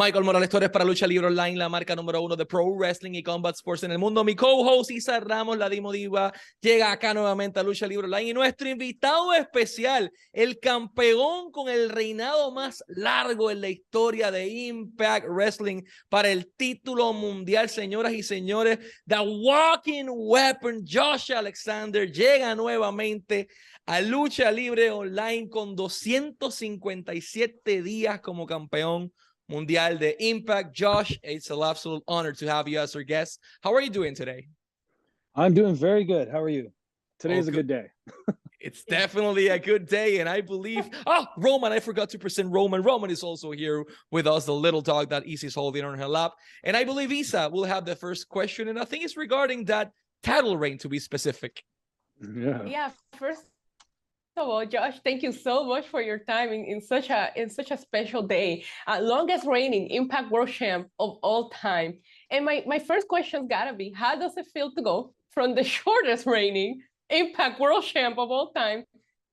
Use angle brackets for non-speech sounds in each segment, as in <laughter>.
Michael Morales Torres para Lucha Libre Online, la marca número uno de Pro Wrestling y Combat Sports en el mundo. Mi co-host Isa Ramos, la Dimo Diva, llega acá nuevamente a Lucha Libre Online. Y nuestro invitado especial, el campeón con el reinado más largo en la historia de Impact Wrestling para el título mundial, señoras y señores. The Walking Weapon, Josh Alexander, llega nuevamente a Lucha Libre Online con 257 días como campeón Mundial de Impact. Josh, it's an absolute honor to have you as our guest. How are you doing today? I'm doing very good. How are you? Today oh, is a good day. <laughs> it's definitely a good day. And I believe, oh, <laughs> Roman, I forgot to present Roman. Roman is also here with us, the little dog that Isa's holding on her lap. And I believe Isa will have the first question. And I think it's regarding that title reign to be specific. Yeah. Yeah. First all, Josh, thank you so much for your time in, in such a in such a special day. Uh, longest reigning Impact World Champ of all time. And my, my first question's gotta be, how does it feel to go from the <laughs> shortest reigning Impact World Champ of all time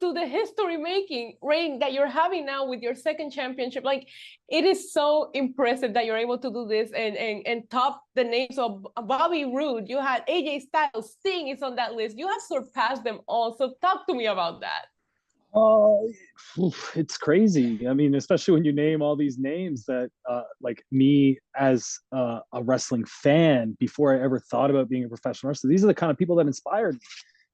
to the history making reign that you're having now with your second championship? Like it is so impressive that you're able to do this and and, and top the names of Bobby Roode. You had AJ Styles, Sting is on that list. You have surpassed them all. So talk to me about that. Oh, it's crazy. I mean, especially when you name all these names that, uh, like me as uh, a wrestling fan, before I ever thought about being a professional wrestler, these are the kind of people that inspired me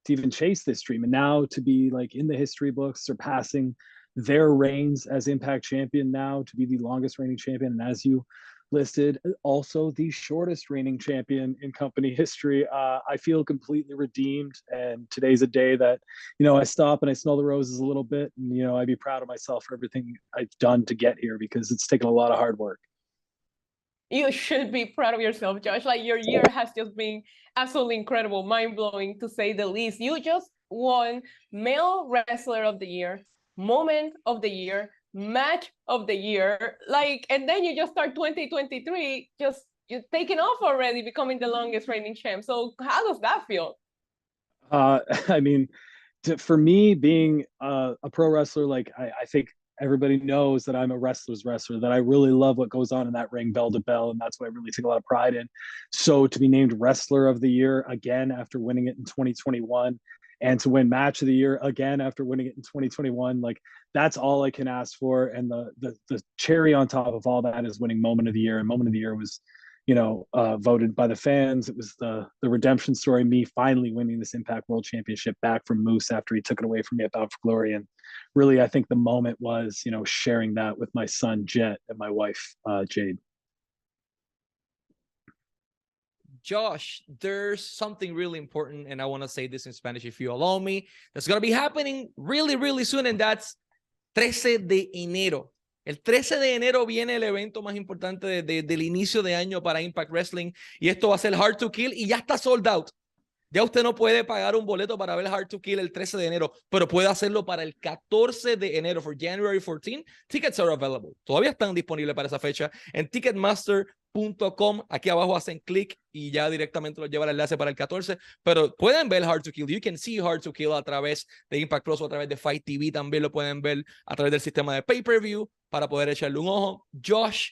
to even chase this dream. And now to be like in the history books, surpassing their reigns as Impact champion, now to be the longest reigning champion. And as you listed uh, also the shortest reigning champion in company history. Uh, I feel completely redeemed, and today's a day that you know I stop and I smell the roses a little bit, and you know I'd be proud of myself for everything I've done to get here because it's taken a lot of hard work. You should be proud of yourself, Josh. Like your year has just been absolutely incredible, mind blowing to say the least. You just won Male Wrestler of the Year, Moment of the Year, match of the year like and then you just start 2023 just you're taking off already becoming the longest reigning champ. So how does that feel? Uh <laughs> i mean to, for me being a pro wrestler like I, I think everybody knows that i'm a wrestler's wrestler that i really love what goes on in that ring bell to bell and that's what i really take a lot of pride in. So to be named wrestler of the year again after winning it in 2021 and to win match of the year again after winning it in 2021 like that's all i can ask for. And the the, the cherry on top of all that is winning moment of the year. And moment of the year was you know uh, voted by the fans. It was the the redemption story me finally winning this impact world championship back from moose after he took it away from me at bound for glory. And really i think the moment was you know sharing that with my son jet and my wife uh, jade Josh, there's something really important, and I want to say this in Spanish if you allow me. That's going to be happening really, really soon, and that's 13 de enero. El 13 de enero viene el evento más importante de, de, del inicio de año para Impact Wrestling, y esto va a ser Hard to Kill, y ya está sold out. Ya usted no puede pagar un boleto para ver Hard to Kill el 13 de enero, pero puede hacerlo para el 14 de enero, for January 14. Tickets are available. Todavía están disponibles para esa fecha en ticketmaster.com. Aquí abajo hacen clic y ya directamente lo lleva el enlace para el 14. Pero pueden ver Hard to Kill. You can see Hard to Kill a través de Impact Plus o a través de Fight TV. También lo pueden ver a través del sistema de pay-per-view para poder echarle un ojo. Josh,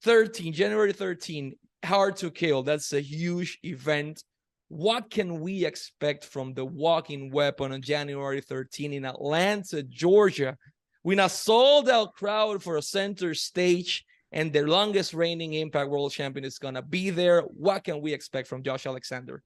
13, January 13, Hard to Kill. That's a huge event what can we expect from the walking weapon on January 13 in Atlanta, Georgia, with a sold out crowd for a center stage and the longest reigning Impact World Champion is going to be there? What can we expect from Josh Alexander?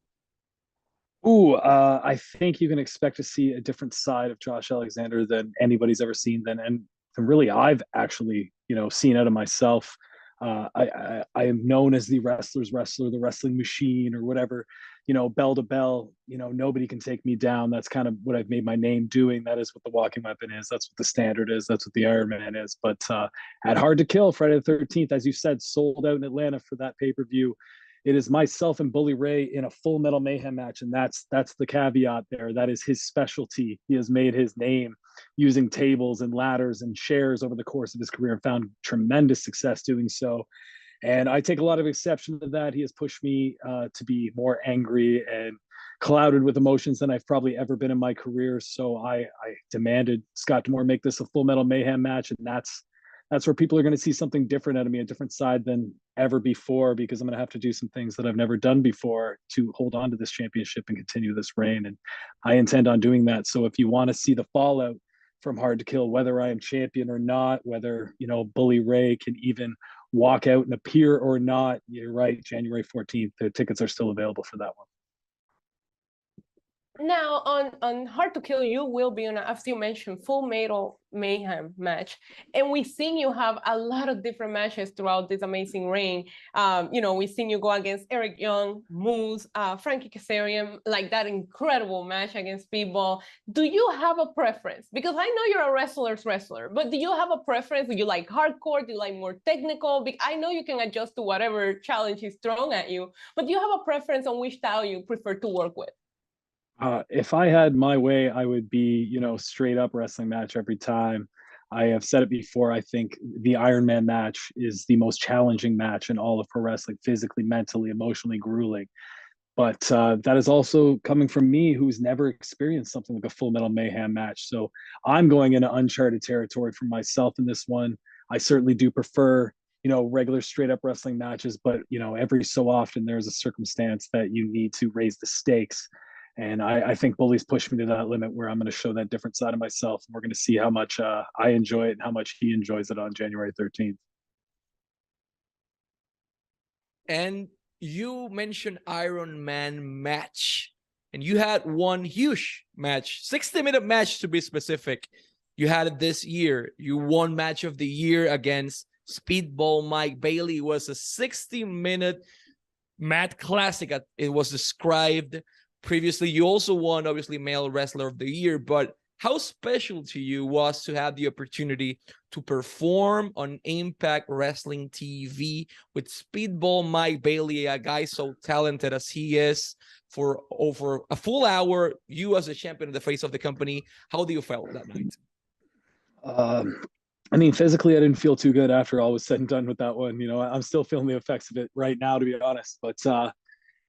Ooh, uh, I think you can expect to see a different side of Josh Alexander than anybody's ever seen. Than and, really, I've actually you know seen out of myself. Uh, I, I, I am known as the wrestler's wrestler, the wrestling machine, or whatever you know, bell to bell, you know, nobody can take me down. That's kind of what I've made my name doing. That is what the walking weapon is. That's what the standard is. That's what the Iron Man is. But uh, at Hard to Kill, Friday the 13th, as you said, sold out in Atlanta for that pay per view. It is myself and Bully Ray in a full metal mayhem match, and that's that's the caveat there. That is his specialty. He has made his name using tables and ladders and chairs over the course of his career and found tremendous success doing so. And I take a lot of exception to that. He has pushed me uh, to be more angry and clouded with emotions than I've probably ever been in my career. So I, I demanded Scott D'Amore make this a full metal mayhem match, and that's that's where people are going to see something different out of me, a different side than ever before, because I'm going to have to do some things that I've never done before to hold on to this championship and continue this reign. And I intend on doing that. So if you want to see the fallout from Hard to Kill, whether I am champion or not, whether you know Bully Ray can even walk out and appear or not, you're right. January 14th, the tickets are still available for that one. Now, on on Hard to Kill, you will be on, a, as you mentioned, Full Metal Mayhem match, and we've seen you have a lot of different matches throughout this amazing reign. Um, you know, we've seen you go against Eric Young, Moose, uh, Frankie Kazarian, like that incredible match against Speedball. Do you have a preference? Because I know you're a wrestler's wrestler, but do you have a preference? Do you like hardcore? Do you like more technical? Because I know you can adjust to whatever challenge is thrown at you, but do you have a preference on which style you prefer to work with? Uh, if I had my way, I would be, you know, straight up wrestling match every time. I have said it before. I think the Iron Man match is the most challenging match in all of pro wrestling, physically, mentally, emotionally grueling. But uh, that is also coming from me, who's never experienced something like a Full Metal Mayhem match. So I'm going into uncharted territory for myself in this one. I certainly do prefer, you know, regular straight up wrestling matches, but you know, every so often there's a circumstance that you need to raise the stakes and I, I, think Bully's pushed me to that limit where I'm going to show that different side of myself. And we're going to see how much uh, I enjoy it and how much he enjoys it on January 13th. And you mentioned Iron Man match, and you had one huge match, 60 minute match to be specific. You had it this year. You won match of the year against Speedball Mike Bailey. It was a 60 minute Mat Classic. It was described previously you also won obviously male wrestler of the year but how special to you was to have the opportunity to perform on impact wrestling tv with speedball mike bailey a guy so talented as he is for over a full hour you as a champion in the face of the company how do you felt that night um I mean, physically, I didn't feel too good after all was said and done with that one. You know, I'm still feeling the effects of it right now, to be honest. But uh,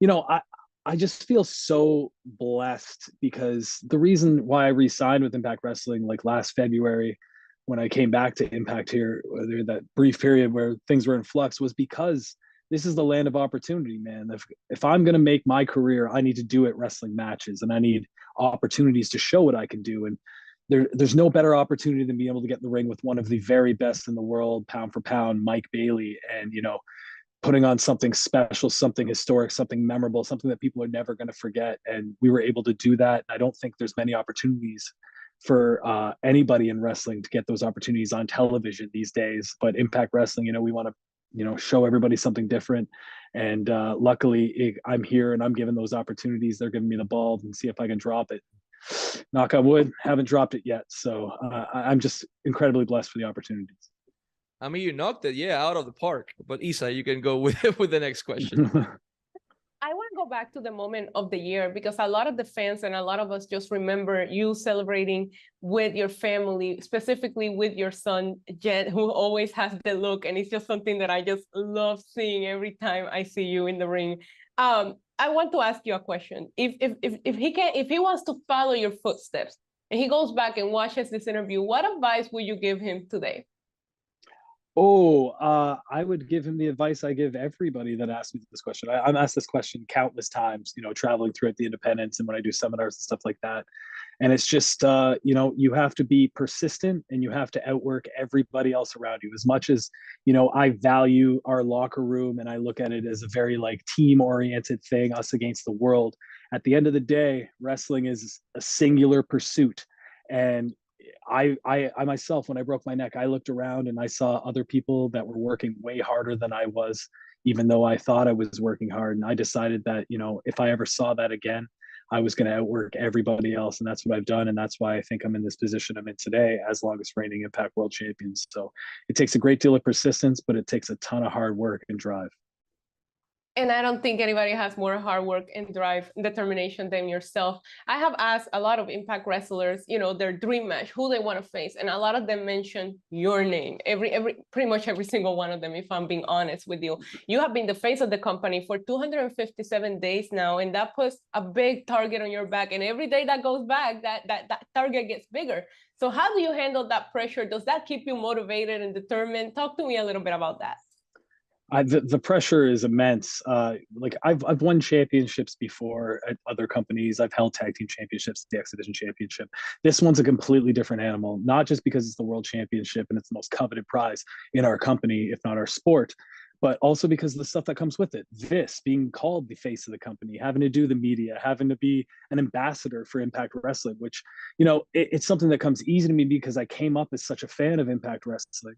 you know, I, I just feel so blessed because the reason why I re-signed with Impact Wrestling like last February when I came back to Impact here, that brief period where things were in flux was because this is the land of opportunity, man. If if I'm gonna make my career, I need to do it wrestling matches and I need opportunities to show what I can do. And there, there's no better opportunity than being able to get in the ring with one of the very best in the world, pound for pound, Mike Bailey. And you know, putting on something special, something historic, something memorable, something that people are never going to forget. And we were able to do that. I don't think there's many opportunities for uh, anybody in wrestling to get those opportunities on television these days. But Impact Wrestling, you know, we want to, you know, show everybody something different. And uh, luckily, it, I'm here and I'm given those opportunities. They're giving me the ball and see if I can drop it. Knock on wood, haven't dropped it yet. So uh, I'm just incredibly blessed for the opportunities. I mean, you knocked it, yeah, out of the park. But Isa, you can go <laughs> with with the next question. <laughs> I want to go back to the moment of the year because a lot of the fans and a lot of us just remember you celebrating with your family, specifically with your son Jet, who <laughs> always has the look, and it's just something that I just love seeing every time I see you in the ring. Um, I want to ask you a question. If if if if he can, if he wants to follow your footsteps, and he goes back and watches this interview, what advice would you give him today? Oh, uh, I would give him the advice I give everybody that asks me this question. I, I'm asked this question countless times, you know, traveling throughout the independents and when I do seminars and stuff like that. And it's just, uh, you know, you have to be persistent and you have to outwork everybody else around you. As much as, you know, I value our locker room and I look at it as a very like team oriented thing, us against the world. At the end of the day, wrestling is a singular pursuit. And I, I, I myself, when I broke my neck, I looked around and I saw other people that were working way harder than I was, even though I thought I was working hard. And I decided that, you know, if I ever saw that again, I was going to outwork everybody else. And that's what I've done. And that's why I think I'm in this position I'm in today as longest reigning Impact World Champions. So it takes a great deal of persistence, but it takes a ton of hard work and drive. And I don't think anybody has more hard work and drive and determination than yourself. I have asked a lot of impact wrestlers, you know, their dream match, who they want to face, and a lot of them mention your name. Every every pretty much every <laughs> single one of them, if I'm being honest with you. You have been the face of the company for 257 days now, and that puts a big target on your back. And every day that goes back, that that that target gets bigger. So how do you handle that pressure? Does that keep you motivated and determined? Talk to me a little bit about that. I, the, the pressure is immense. Uh, like I've I've won championships before at other companies. I've held tag team championships, the X Division Championship. This one's a completely different animal. Not just because it's the World Championship and it's the most coveted prize in our company, if not our sport, but also because of the stuff that comes with it. This being called the face of the company, having to do the media, having to be an ambassador for Impact Wrestling, which you know it, it's something that comes easy to me because I came up as such a fan of Impact Wrestling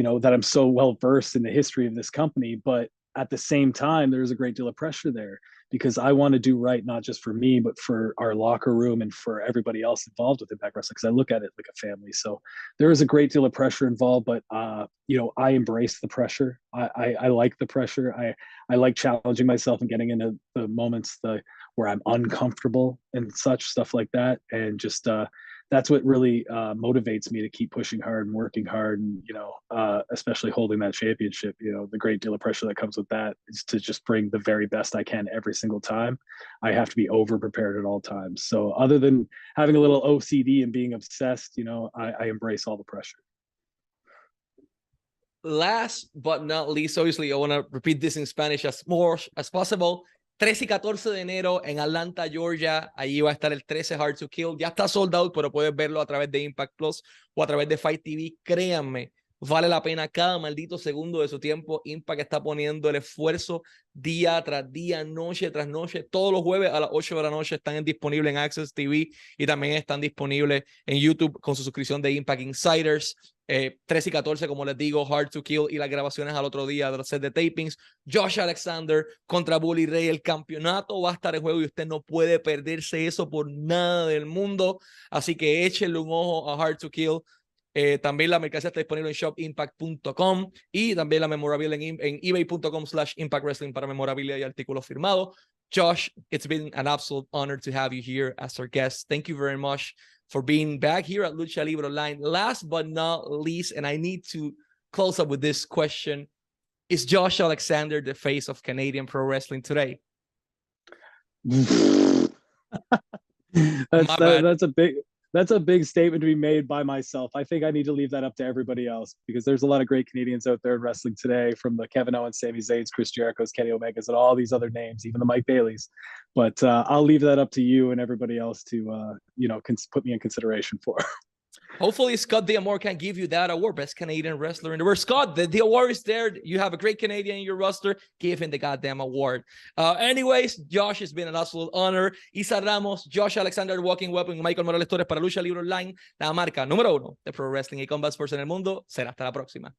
you know that i'm so well versed in the history of this company but at the same time there's a great deal of pressure there because i want to do right not just for me but for our locker room and for everybody else involved with impact wrestling because i look at it like a family. So there is a great deal of pressure involved but uh you know i embrace the pressure. I i, I like the pressure. I i like challenging myself and getting into the moments the where i'm uncomfortable and such stuff like that and just uh that's what really uh, motivates me to keep pushing hard and working hard and you know uh, especially holding that championship you know the great deal of pressure that comes with that is to just bring the very best i can every single time. I have to be over prepared at all times. So other than having a little ocd and being obsessed you know i, I embrace all the pressure. Last but not least obviously i want to repeat this in spanish as more as possible 13 y 14 de enero en Atlanta, Georgia. Allí va a estar el 13 Hard to Kill. Ya está sold out, pero puedes verlo a través de Impact Plus o a través de Fight TV. Créanme, vale la pena cada maldito segundo de su tiempo. Impact está poniendo el esfuerzo día tras día, noche tras noche. Todos los jueves a las 8 de la noche están disponibles en Access TV y también están disponibles en YouTube con su suscripción de Impact Insiders. Eh, 13 y 14, como les digo, Hard to Kill y las grabaciones al otro día de los set de tapings. Josh Alexander contra Bully Ray. El campeonato va a estar en juego y usted no puede perderse eso por nada del mundo. Así que échenle un ojo a Hard to Kill. Eh, también la mercancía está disponible en shopimpact.com y también la memorabilia en, en ebay.com slash impact wrestling para memorabilia y artículos firmados. Josh, it's been an absolute honor to have you here as our guest. Thank you very much for being back here at Lucha Libre Online. Last but not least, and I need to close up with this question Is Josh Alexander the face of Canadian pro wrestling today? <laughs> that's, that, that's a big that's a big statement to be made by myself. I think I need to leave that up to everybody else because there's a lot of great Canadians out there in wrestling today, from the Kevin Owens, Sami Zayn's, Chris Jericho's, Kenny Omegas, and all these other names, even the Mike Baileys. But uh, I'll leave that up to you and everybody else to, uh, you know, cons- put me in consideration for. <laughs> Hopefully, Scott D'Amore can give you that award, best Canadian wrestler in the world. Scott, the, the award is there. You have a great Canadian in your roster. Give him the goddamn award. Uh, anyways, Josh, has been an absolute honor. Isa Ramos, Josh Alexander, Walking Weapon, Michael Morales Torres para Lucha Libre Online, la marca número uno de Pro Wrestling y Combat Sports en el mundo. Será hasta la próxima.